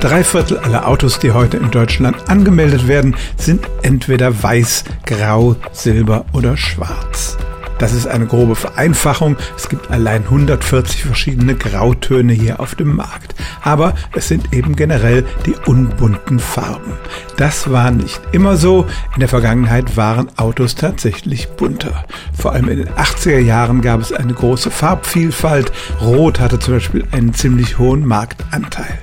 Drei Viertel aller Autos, die heute in Deutschland angemeldet werden, sind entweder weiß, grau, silber oder schwarz. Das ist eine grobe Vereinfachung. Es gibt allein 140 verschiedene Grautöne hier auf dem Markt. Aber es sind eben generell die unbunten Farben. Das war nicht immer so. In der Vergangenheit waren Autos tatsächlich bunter. Vor allem in den 80er Jahren gab es eine große Farbvielfalt. Rot hatte zum Beispiel einen ziemlich hohen Marktanteil.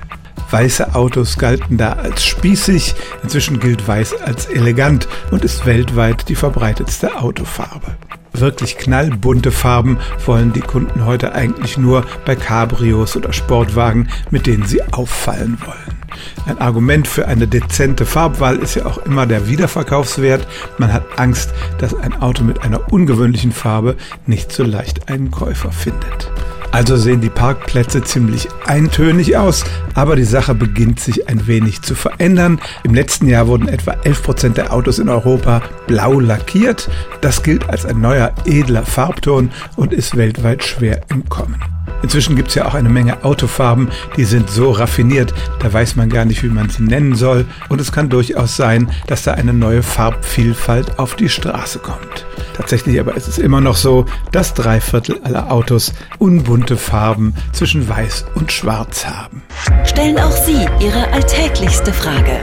Weiße Autos galten da als spießig, inzwischen gilt Weiß als elegant und ist weltweit die verbreitetste Autofarbe. Wirklich knallbunte Farben wollen die Kunden heute eigentlich nur bei Cabrios oder Sportwagen, mit denen sie auffallen wollen. Ein Argument für eine dezente Farbwahl ist ja auch immer der Wiederverkaufswert. Man hat Angst, dass ein Auto mit einer ungewöhnlichen Farbe nicht so leicht einen Käufer findet. Also sehen die Parkplätze ziemlich eintönig aus, aber die Sache beginnt sich ein wenig zu verändern. Im letzten Jahr wurden etwa 11 Prozent der Autos in Europa blau lackiert. Das gilt als ein neuer edler Farbton und ist weltweit schwer im Kommen. Inzwischen gibt es ja auch eine Menge Autofarben, die sind so raffiniert, da weiß man gar nicht, wie man sie nennen soll. Und es kann durchaus sein, dass da eine neue Farbvielfalt auf die Straße kommt. Tatsächlich aber ist es immer noch so, dass drei Viertel aller Autos unbunte Farben zwischen Weiß und Schwarz haben. Stellen auch Sie Ihre alltäglichste Frage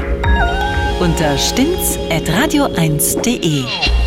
unter stimmtz.radio1.de.